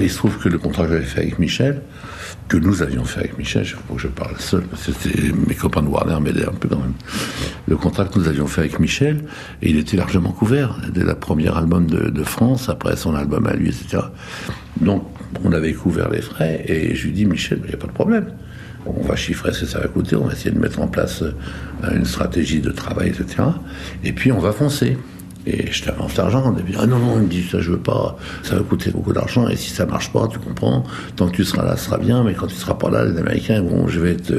Il se trouve que le contrat que j'avais fait avec Michel, que nous avions fait avec Michel, il faut que je parle seul, parce que c'était mes copains de Warner m'aidaient un peu quand même. Le contrat que nous avions fait avec Michel, il était largement couvert, dès la première album de, de France, après son album à lui, etc. Donc on avait couvert les frais, et je lui dis, Michel, il n'y a pas de problème. On va chiffrer ce que ça va coûter, on va essayer de mettre en place une stratégie de travail, etc. Et puis on va foncer. Et je t'avance l'argent. Ah non, non, il me dit, ça je veux pas, ça va coûter beaucoup d'argent, et si ça marche pas, tu comprends, tant que tu seras là, ce sera bien, mais quand tu seras pas là, les Américains, bon, je vais être.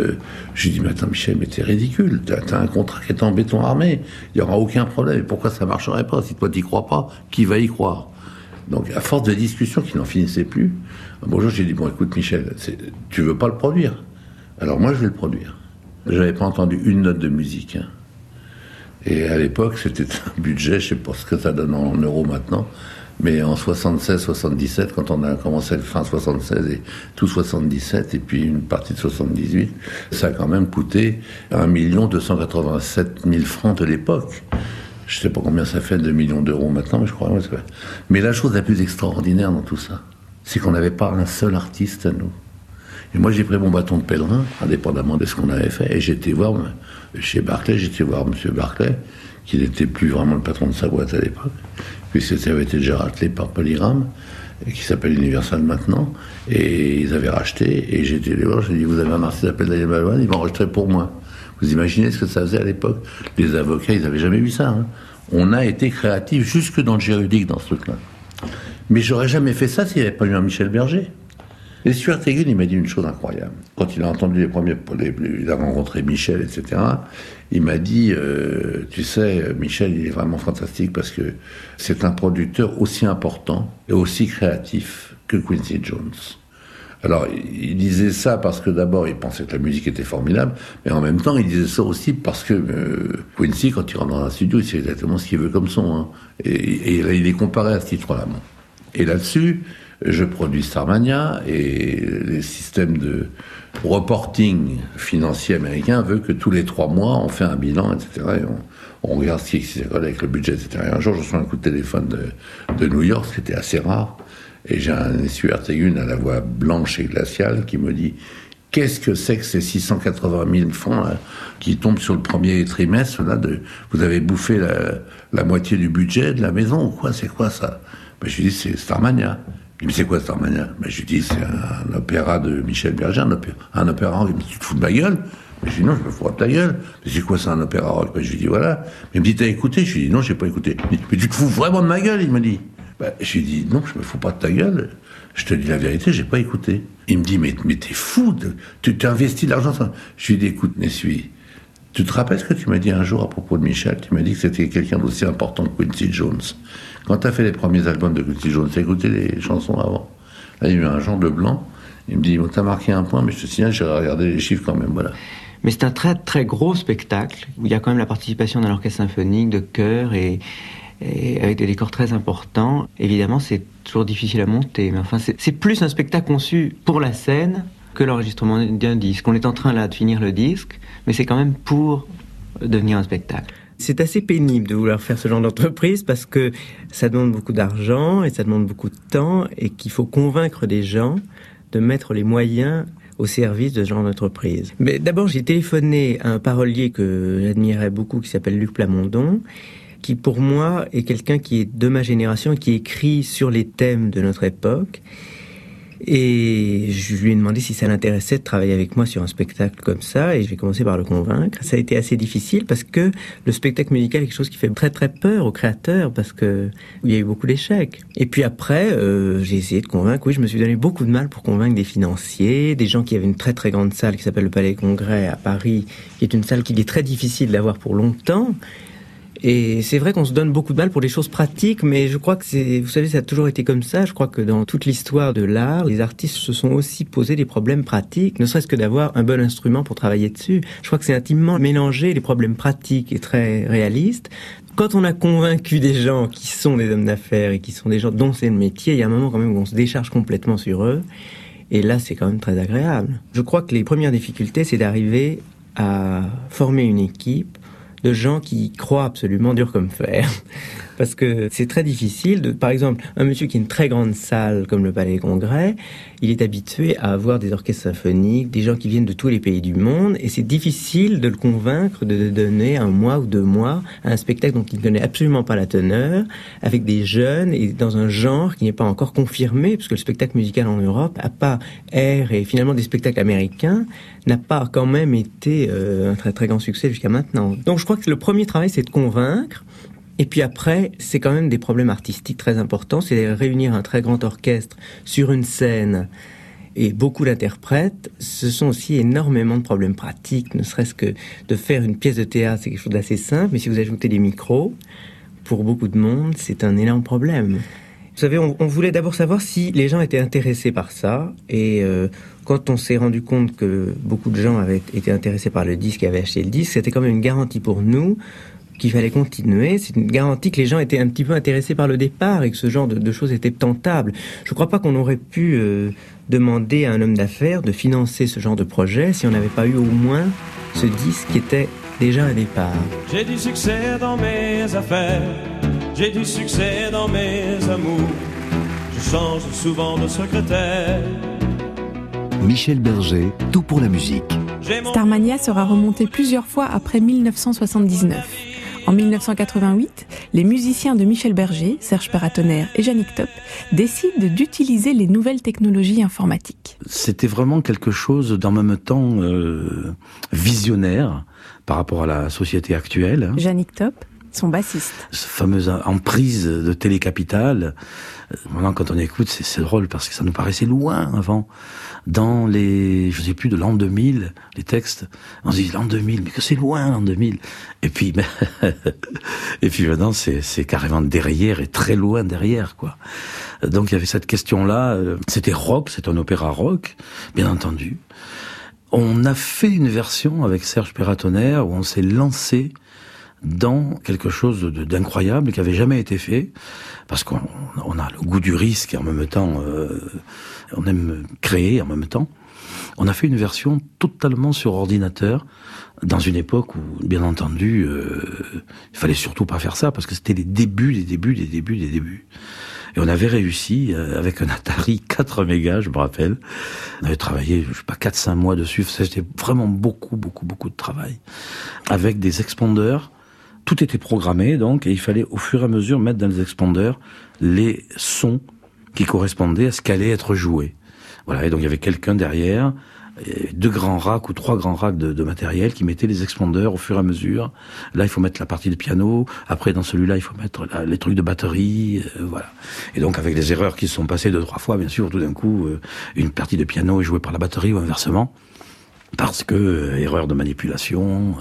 Je lui dis, mais attends, Michel, mais t'es ridicule, t'as as un contrat qui est en béton armé, il y aura aucun problème, et pourquoi ça marcherait pas? Si toi t'y crois pas, qui va y croire? Donc, à force de discussions qui n'en finissaient plus, un bonjour, j'ai dit, bon, écoute, Michel, tu veux pas le produire? Alors moi, je vais le produire. J'avais pas entendu une note de musique. Hein. Et à l'époque, c'était un budget, je sais pas ce que ça donne en euros maintenant, mais en 76-77, quand on a commencé fin 76 et tout 77, et puis une partie de 78, ça a quand même coûté 1 287 000 francs de l'époque. Je sais pas combien ça fait, 2 millions d'euros maintenant, mais je crois. Mais la chose la plus extraordinaire dans tout ça, c'est qu'on n'avait pas un seul artiste à nous. Et moi, j'ai pris mon bâton de pèlerin, indépendamment de ce qu'on avait fait, et j'étais voir chez Barclay, j'étais voir M. Barclay, qui n'était plus vraiment le patron de sa boîte à l'époque, puisque ça avait été déjà ratelé par Polygram, qui s'appelle Universal maintenant, et ils avaient racheté, et j'étais les voir, j'ai dit, vous avez un artiste qui s'appelle Daniel Balavoine, il va enregistrer pour moi. Vous imaginez ce que ça faisait à l'époque Les avocats, ils n'avaient jamais vu ça. Hein. On a été créatifs jusque dans le juridique dans ce truc-là. Mais j'aurais jamais fait ça s'il n'y avait pas eu un Michel Berger. Et Stuart Hagen, il m'a dit une chose incroyable. Quand il a entendu les premiers, il a rencontré Michel, etc., il m'a dit, euh, tu sais, Michel, il est vraiment fantastique parce que c'est un producteur aussi important et aussi créatif que Quincy Jones. Alors, il disait ça parce que d'abord, il pensait que la musique était formidable, mais en même temps, il disait ça aussi parce que euh, Quincy, quand il rentre dans un studio, il sait exactement ce qu'il veut comme son. Hein. Et, et là, il est comparé à ce titre-là. Et là-dessus, je produis Starmania et les systèmes de reporting financier américain veut que tous les trois mois on fait un bilan, etc. Et on, regarde ce qui s'est avec le budget, etc. Et un jour, je reçois un coup de téléphone de, New York, ce qui était assez rare, et j'ai un essuie Tegune à la voix blanche et glaciale qui me dit Qu'est-ce que c'est que ces 680 000 francs qui tombent sur le premier trimestre Vous avez bouffé la, la moitié du budget de la maison ou quoi C'est quoi ça? Ben, Je lui dis C'est Starmania. Il me dit, c'est quoi Starmania ben, Je lui dis, c'est un, opéra de Michel Berger, un opéra, rock. Il me dit, tu te fous de ma gueule? Je lui dis, non, je me fous de ta gueule. Mais c'est quoi, c'est un opéra rock? Ben, Je lui dis, voilà. Mais il me dit, t'as écouté? Je lui dis, non, j'ai pas écouté. Mais tu te fous vraiment de ma gueule? Il me dit. Ben, je lui dis, non, je me fous pas de ta gueule. Je te dis la vérité, j'ai pas écouté. Il me dit, mais, mais t'es fou, de, tu t'es investi de l'argent. Je lui dis, écoute, Nessuie, Tu te rappelles ce que tu m'as dit un jour à propos de Michel? Tu m'as dit que c'était quelqu'un d'aussi important que Quincy Jones. Quand tu as fait les premiers albums de Quincy Jones, tu as écouté les chansons avant. Là, il y a eu un genre de blanc. Il me dit, t'as marqué un point, mais je te signale, j'ai regardé les chiffres quand même, voilà. Mais c'est un très très gros spectacle où il y a quand même la participation d'un orchestre symphonique, de chœur et, et avec des décors très importants. Évidemment, c'est toujours difficile à monter, mais enfin, c'est plus un spectacle conçu pour la scène que l'enregistrement d'un disque. On est en train là de finir le disque, mais c'est quand même pour devenir un spectacle. C'est assez pénible de vouloir faire ce genre d'entreprise parce que ça demande beaucoup d'argent et ça demande beaucoup de temps et qu'il faut convaincre des gens de mettre les moyens au service de ce genre d'entreprise. Mais d'abord, j'ai téléphoné à un parolier que j'admirais beaucoup qui s'appelle Luc Plamondon qui pour moi est quelqu'un qui est de ma génération, qui écrit sur les thèmes de notre époque et je lui ai demandé si ça l'intéressait de travailler avec moi sur un spectacle comme ça, et j'ai commencé par le convaincre. Ça a été assez difficile parce que le spectacle musical est quelque chose qui fait très très peur aux créateurs parce que il y a eu beaucoup d'échecs. Et puis après, euh, j'ai essayé de convaincre. Oui, je me suis donné beaucoup de mal pour convaincre des financiers, des gens qui avaient une très très grande salle qui s'appelle le Palais Congrès à Paris, qui est une salle qu'il est très difficile d'avoir pour longtemps. Et c'est vrai qu'on se donne beaucoup de mal pour les choses pratiques, mais je crois que c'est, vous savez, ça a toujours été comme ça. Je crois que dans toute l'histoire de l'art, les artistes se sont aussi posés des problèmes pratiques, ne serait-ce que d'avoir un bon instrument pour travailler dessus. Je crois que c'est intimement mélangé les problèmes pratiques et très réalistes. Quand on a convaincu des gens qui sont des hommes d'affaires et qui sont des gens dont c'est le métier, il y a un moment quand même où on se décharge complètement sur eux. Et là, c'est quand même très agréable. Je crois que les premières difficultés, c'est d'arriver à former une équipe de gens qui croient absolument dur comme fer. Parce que c'est très difficile de, par exemple, un monsieur qui a une très grande salle comme le Palais Congrès, il est habitué à avoir des orchestres symphoniques, des gens qui viennent de tous les pays du monde, et c'est difficile de le convaincre de donner un mois ou deux mois à un spectacle dont il ne connaît absolument pas la teneur, avec des jeunes et dans un genre qui n'est pas encore confirmé, puisque le spectacle musical en Europe, à pas air et finalement des spectacles américains, n'a pas quand même été euh, un très très grand succès jusqu'à maintenant. Donc je crois que le premier travail, c'est de convaincre, et puis après, c'est quand même des problèmes artistiques très importants. C'est réunir un très grand orchestre sur une scène et beaucoup d'interprètes. Ce sont aussi énormément de problèmes pratiques, ne serait-ce que de faire une pièce de théâtre, c'est quelque chose d'assez simple, mais si vous ajoutez des micros, pour beaucoup de monde, c'est un énorme problème. Vous savez, on, voulait d'abord savoir si les gens étaient intéressés par ça, et euh, quand on s'est rendu compte que beaucoup de gens avaient été intéressés par le disque et avaient acheté le disque, c'était quand même une garantie pour nous qu'il fallait continuer. C'est une garantie que les gens étaient un petit peu intéressés par le départ et que ce genre de, choses était tentable. Je ne crois pas qu'on aurait pu euh, demander à un homme d'affaires de financer ce genre de projet si on n'avait pas eu au moins ce disque qui était déjà un départ. J'ai du succès dans mes affaires, j'ai du succès dans mes amours. Je change souvent de secrétaire. Michel Berger, tout pour la musique. Starmania sera remonté plusieurs fois après 1979. En 1988, les musiciens de Michel Berger, Serge Paratonnerre et Yannick Top décident d'utiliser les nouvelles technologies informatiques. C'était vraiment quelque chose d'en même temps euh, visionnaire par rapport à la société actuelle. Yannick Top son bassiste. Cette fameuse emprise de Télécapital. Euh, maintenant, quand on écoute, c'est drôle parce que ça nous paraissait loin avant. Dans les, je sais plus, de l'an 2000, les textes, on se dit l'an 2000, mais que c'est loin l'an 2000. Et puis, et puis maintenant, c'est carrément derrière et très loin derrière, quoi. Donc il y avait cette question-là. Euh, c'était rock, c'est un opéra rock, bien entendu. On a fait une version avec Serge Perratonnerre où on s'est lancé dans quelque chose d'incroyable qui avait jamais été fait, parce qu'on a le goût du risque et en même temps, euh, on aime créer en même temps. On a fait une version totalement sur ordinateur, dans une époque où, bien entendu, euh, il fallait surtout pas faire ça, parce que c'était les débuts, les débuts, les débuts, les débuts. Et on avait réussi, euh, avec un Atari 4 mégas, je me rappelle. On avait travaillé, je sais pas, 4-5 mois dessus. C'était vraiment beaucoup, beaucoup, beaucoup de travail. Avec des expandeurs tout était programmé donc et il fallait au fur et à mesure mettre dans les expandeurs les sons qui correspondaient à ce qu'allait être joué. Voilà, et donc il y avait quelqu'un derrière, deux grands racks ou trois grands racks de, matériel qui mettaient les expandeurs au fur et à mesure. Là, il faut mettre la partie de piano. Après, dans celui-là, il faut mettre les trucs de batterie. Euh, voilà. Et donc, avec des erreurs qui se sont passées deux, trois fois, bien sûr, tout d'un coup, euh, une partie de piano est jouée par la batterie ou inversement. Parce que, euh, erreur de manipulation.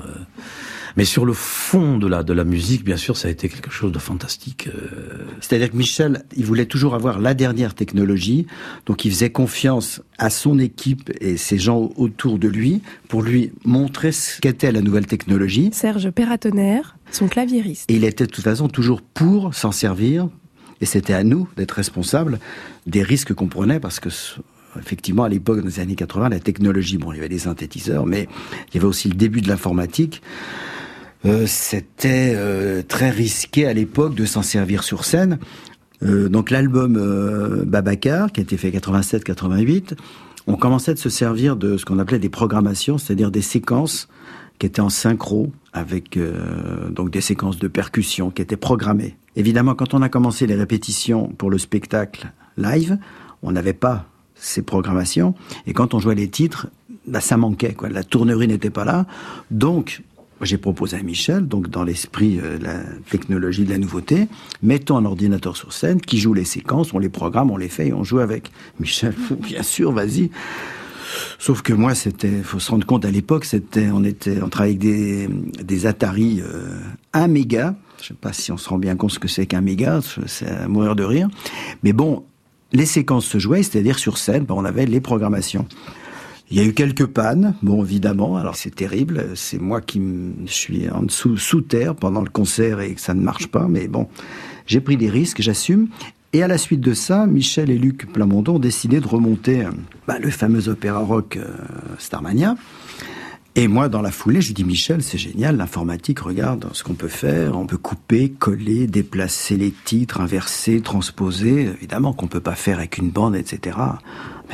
Mais sur le fond de la, de la musique, bien sûr, ça a été quelque chose de fantastique. euh, C'est-à-dire que Michel, il voulait toujours avoir la dernière technologie, donc il faisait confiance à son équipe et ses gens autour de lui pour lui montrer ce qu'était la nouvelle technologie. Serge Perratonner, son claviériste. Et il était de toute façon toujours pour s'en servir, et c'était à nous d'être responsables des risques qu'on prenait, parce que effectivement, à l'époque, dans les années 80, la technologie, bon, il y avait des synthétiseurs, mais il y avait aussi le début de l'informatique. Euh, c'était euh, très risqué à l'époque de s'en servir sur scène. Euh, donc l'album Babacar, qui a été fait 87-88, on commençait de se servir de ce qu'on appelait des programmations, c'est-à-dire des séquences qui étaient en synchro avec donc des séquences de percussion qui étaient programmées. Évidemment, quand on a commencé les répétitions pour le spectacle live, on n'avait pas ces programmations et quand on jouait les titres, bah, ça manquait. La tournerie n'était pas là, donc j'ai proposé à Michel, donc dans l'esprit euh, de la technologie de la nouveauté, mettons un ordinateur sur scène qui joue les séquences, on les programme, on les fait et on joue avec. Michel, bien sûr, vas-y. Sauf que moi, c'était, faut se rendre compte à l'époque, c'était, on était, on travaillait avec des, des Atari euh, 1 méga. Je sais pas si on se rend bien compte ce que c'est qu'un méga, c'est à mourir de rire. Mais bon, les séquences se jouaient, c'est-à-dire sur scène, ben, on avait les programmations. Il y a eu quelques pannes, bon évidemment, alors c'est terrible, c'est moi qui suis en dessous, sous terre pendant le concert et que ça ne marche pas, mais bon, j'ai pris des risques, j'assume. Et à la suite de ça, Michel et Luc Plamondon ont décidé de remonter euh, bah, le fameux opéra rock euh, Starmania. Et moi, dans la foulée, je lui dis Michel, c'est génial, l'informatique, regarde ce qu'on peut faire. On peut couper, coller, déplacer les titres, inverser, transposer. Évidemment qu'on peut pas faire avec une bande, etc.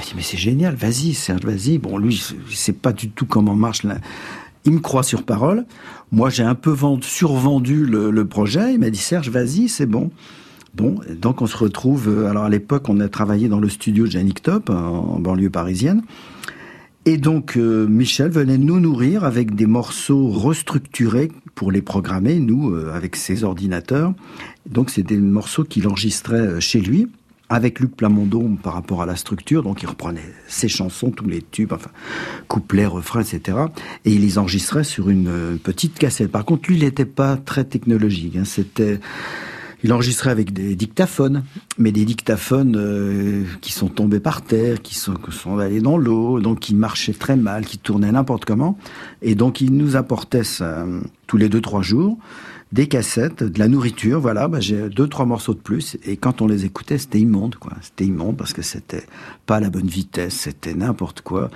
M'a dit, mais c'est génial, vas-y, Serge, vas-y. Bon, lui, il sait pas du tout comment marche. Il me croit sur parole. Moi, j'ai un peu vendu, survendu le, projet. Il m'a dit, Serge, vas-y, c'est bon. Bon, donc on se retrouve. euh, Alors à l'époque, on a travaillé dans le studio de Yannick Top, en, banlieue parisienne. Et donc euh, Michel venait nous nourrir avec des morceaux restructurés pour les programmer, nous, euh, avec ses ordinateurs. Donc c'est des morceaux qu'il enregistrait chez lui, avec Luc Plamondon par rapport à la structure. Donc il reprenait ses chansons, tous les tubes, enfin couplets, refrains, etc. Et il les enregistrait sur une euh, petite cassette. Par contre, lui, il n'était pas très technologique. hein. C'était il enregistrait avec des dictaphones, mais des dictaphones euh, qui sont tombés par terre, qui sont, qui sont allés dans l'eau, donc qui marchaient très mal, qui tournaient n'importe comment. Et donc il nous apportait ça, euh, tous les deux trois jours des cassettes, de la nourriture. Voilà, bah, j'ai deux trois morceaux de plus. Et quand on les écoutait, c'était immonde, quoi. C'était immonde parce que c'était pas à la bonne vitesse, c'était n'importe quoi.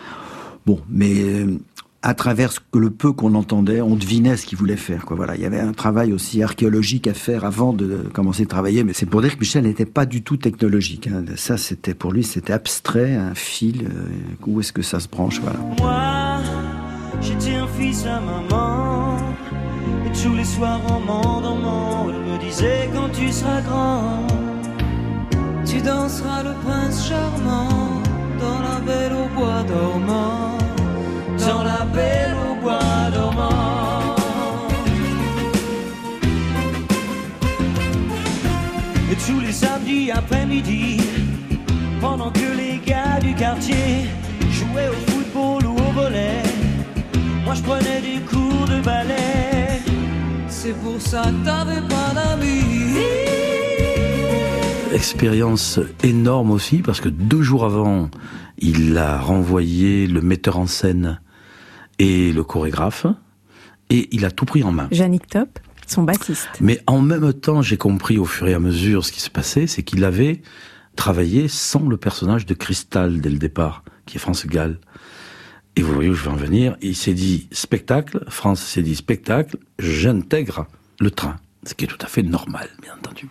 Bon, mais euh, à travers le peu qu'on entendait, on devinait ce qu'il voulait faire. Quoi. Voilà, il y avait un travail aussi archéologique à faire avant de commencer à travailler. Mais c'est pour dire que Michel n'était pas du tout technologique. hein. Ça, c'était pour lui, c'était abstrait, un fil. euh, où est-ce que ça se branche Voilà. Moi, j'étais un fils à maman. Tous les soirs en m'endormant, elle me disait quand tu seras grand, tu danseras le prince charmant dans la belle au bois dormant. Dans la belle au bois dormant. Et tous les samedis après-midi, pendant que les gars du quartier jouaient au football ou au volet, moi je prenais des cours de ballet. C'est pour ça que t'avais pas d'amis. Expérience énorme aussi, parce que deux jours avant, il a renvoyé le metteur en scène et le chorégraphe, et il a tout pris en main. Yannick Top, son bassiste. Mais en même temps, j'ai compris au fur et à mesure ce qui se passait, c'est qu'il avait travaillé sans le personnage de Cristal dès le départ, qui est France Gall. Et vous voyez où je vais en venir. Il s'est dit spectacle, France s'est dit spectacle, j'intègre le train. Ce qui est tout à fait normal, bien entendu.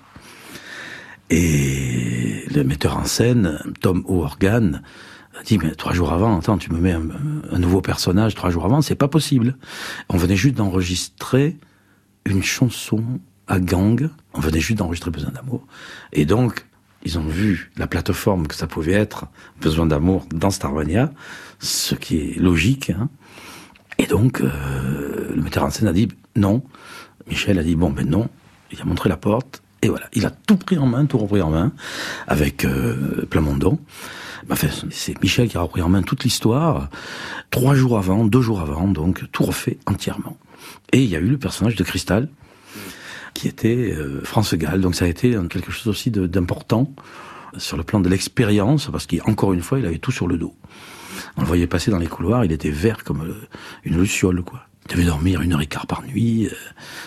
Et le metteur en scène, Tom O'Organ, a dit, mais trois jours avant, attends, tu me mets un, un nouveau personnage trois jours avant, c'est pas possible. On venait juste d'enregistrer une chanson à gang, on venait juste d'enregistrer Besoin d'amour. Et donc, ils ont vu la plateforme que ça pouvait être, Besoin d'amour, dans Starmania, ce qui est logique. Hein. Et donc, euh, le metteur en scène a dit non. Michel a dit bon, ben non. Il a montré la porte. Et voilà, il a tout pris en main, tout repris en main, avec euh, Plamondon. Enfin, c'est Michel qui a repris en main toute l'histoire. Trois jours avant, deux jours avant, donc tout refait entièrement. Et il y a eu le personnage de Cristal, qui était euh, France Gall. Donc ça a été quelque chose aussi d'important sur le plan de l'expérience, parce qu'encore une fois, il avait tout sur le dos. On le voyait passer dans les couloirs, il était vert comme euh, une luciole, quoi. Il devait dormir une heure et quart par nuit, euh,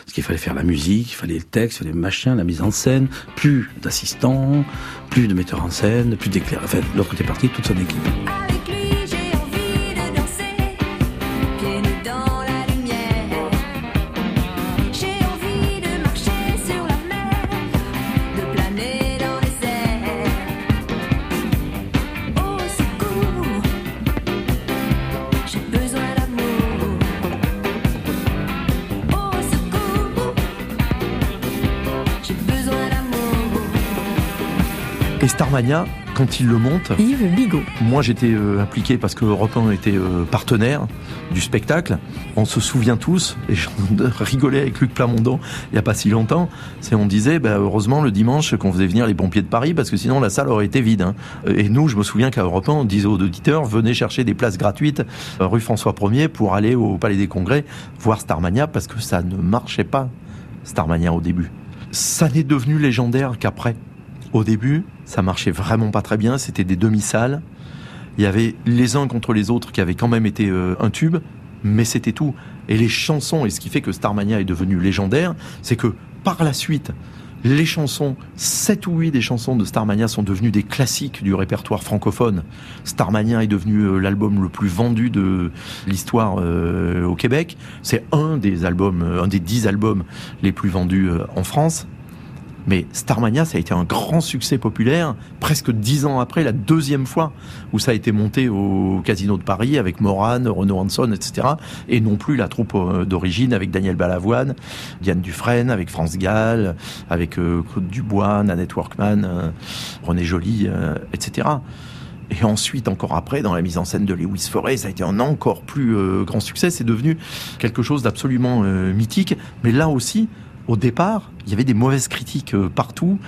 parce qu'il fallait faire la musique, il fallait le texte, il fallait machin, la mise en scène, plus d'assistants, plus de metteurs en scène, plus d'éclaireurs. Enfin, l'autre était parti, toute son équipe. Starmania, quand il le monte, Yves Bigot. moi j'étais euh, impliqué parce que Europe 1 était euh, partenaire du spectacle. On se souvient tous, et j'en rigolais avec Luc Plamondon il n'y a pas si longtemps, c'est on disait bah, heureusement le dimanche qu'on faisait venir les pompiers de Paris parce que sinon la salle aurait été vide. hein. Et nous, je me souviens qu'à Europe 1, on disait aux auditeurs venez chercher des places gratuites euh, rue François 1er pour aller au Palais des Congrès voir Starmania parce que ça ne marchait pas, Starmania au début. Ça n'est devenu légendaire qu'après. Au début, ça marchait vraiment pas très bien. C'était des demi-salles. Il y avait les uns contre les autres qui avaient quand même été euh, un tube, mais c'était tout. Et les chansons, et ce qui fait que Starmania est devenu légendaire, c'est que par la suite, les chansons, 7 ou 8 des chansons de Starmania sont devenues des classiques du répertoire francophone. Starmania est devenu euh, l'album le plus vendu de l'histoire euh, au Québec. C'est un des albums, un des 10 albums les plus vendus en France. Mais Starmania, ça a été un grand succès populaire, presque dix ans après, la deuxième fois où ça a été monté au Casino de Paris avec Morane, Renaud Hanson, etc. Et non plus la troupe euh, d'origine avec Daniel Balavoine, Diane Dufresne, avec France Gall, avec euh, Claude Dubois, Nanette Workman, euh, René Joly, etc. Et ensuite, encore après, dans la mise en scène de Lewis Forest, ça a été un encore plus grand succès. C'est devenu quelque chose d'absolument mythique. Mais là aussi, au départ, il y avait des mauvaises critiques euh, partout.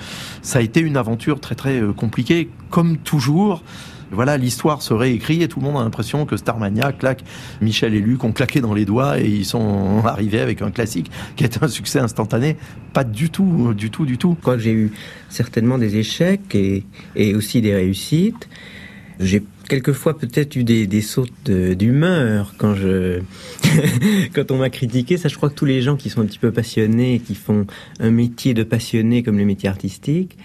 Ça a été une aventure très très euh, compliquée, comme toujours. Voilà, l'histoire se réécrit et tout le monde a l'impression que Starmania claque. Michel et Luc ont claqué dans les doigts et ils sont arrivés avec un classique qui est un succès instantané. Pas du tout, du tout, du tout. Je crois que j'ai eu certainement des échecs et, et aussi des réussites. J'ai quelquefois peut-être eu des, des sautes d'humeur quand je quand on m'a critiqué. Ça, je crois que tous les gens qui sont un petit peu passionnés, qui font un métier de passionné comme le métier artistique,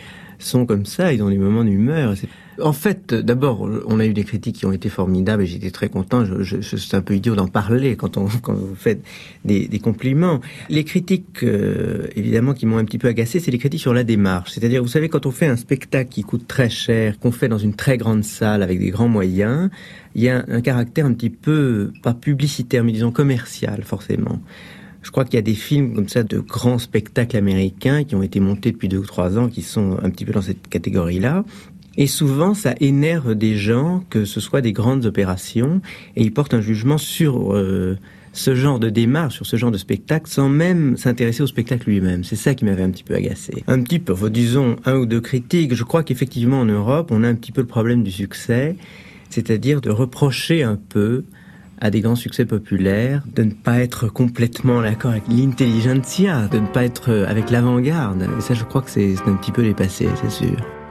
sont comme ça. Ils ont des moments d'humeur. En fait, d'abord, on a eu des critiques qui ont été formidables et j'étais très content. Je, je- je- c'est un peu idiot d'en parler quand on quand vous faites des, des compliments. Les critiques, euh, évidemment, qui m'ont un petit peu agacé, c'est les critiques sur la démarche. C'est-à-dire, vous savez, quand on fait un spectacle qui coûte très cher, qu'on fait dans une très grande salle avec des grands moyens, il y a un caractère un petit peu, pas publicitaire, mais disons commercial, forcément. Je crois qu'il y a des films comme ça de grands spectacles américains qui ont été montés depuis deux ou trois ans, qui sont un petit peu dans cette catégorie-là. Et souvent, ça énerve des gens, que ce soit des grandes opérations, et ils portent un jugement sur euh, ce genre de démarche, sur ce genre de spectacle, sans même s'intéresser au spectacle lui-même. C'est ça qui m'avait un petit peu agacé. Un petit peu, disons, un ou deux critiques. Je crois qu'effectivement, en Europe, on a un petit peu le problème du succès, c'est-à-dire de reprocher un peu à des grands succès populaires, de ne pas être complètement d'accord avec l'intelligentsia, de ne pas être euh, avec l'avant-garde. Et ça, je crois que c'est un petit peu dépassé, c'est sûr.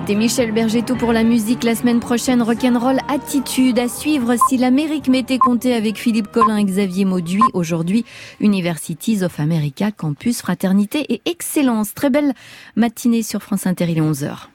C'était Michel Berger tout pour la musique. La semaine prochaine, Rock'n'Roll Attitude à suivre si l'Amérique m'était comptée avec Philippe Collin et Xavier Mauduit. Aujourd'hui, Universities of America, Campus, Fraternité et Excellence. Très belle matinée sur France Inter, il est 11h.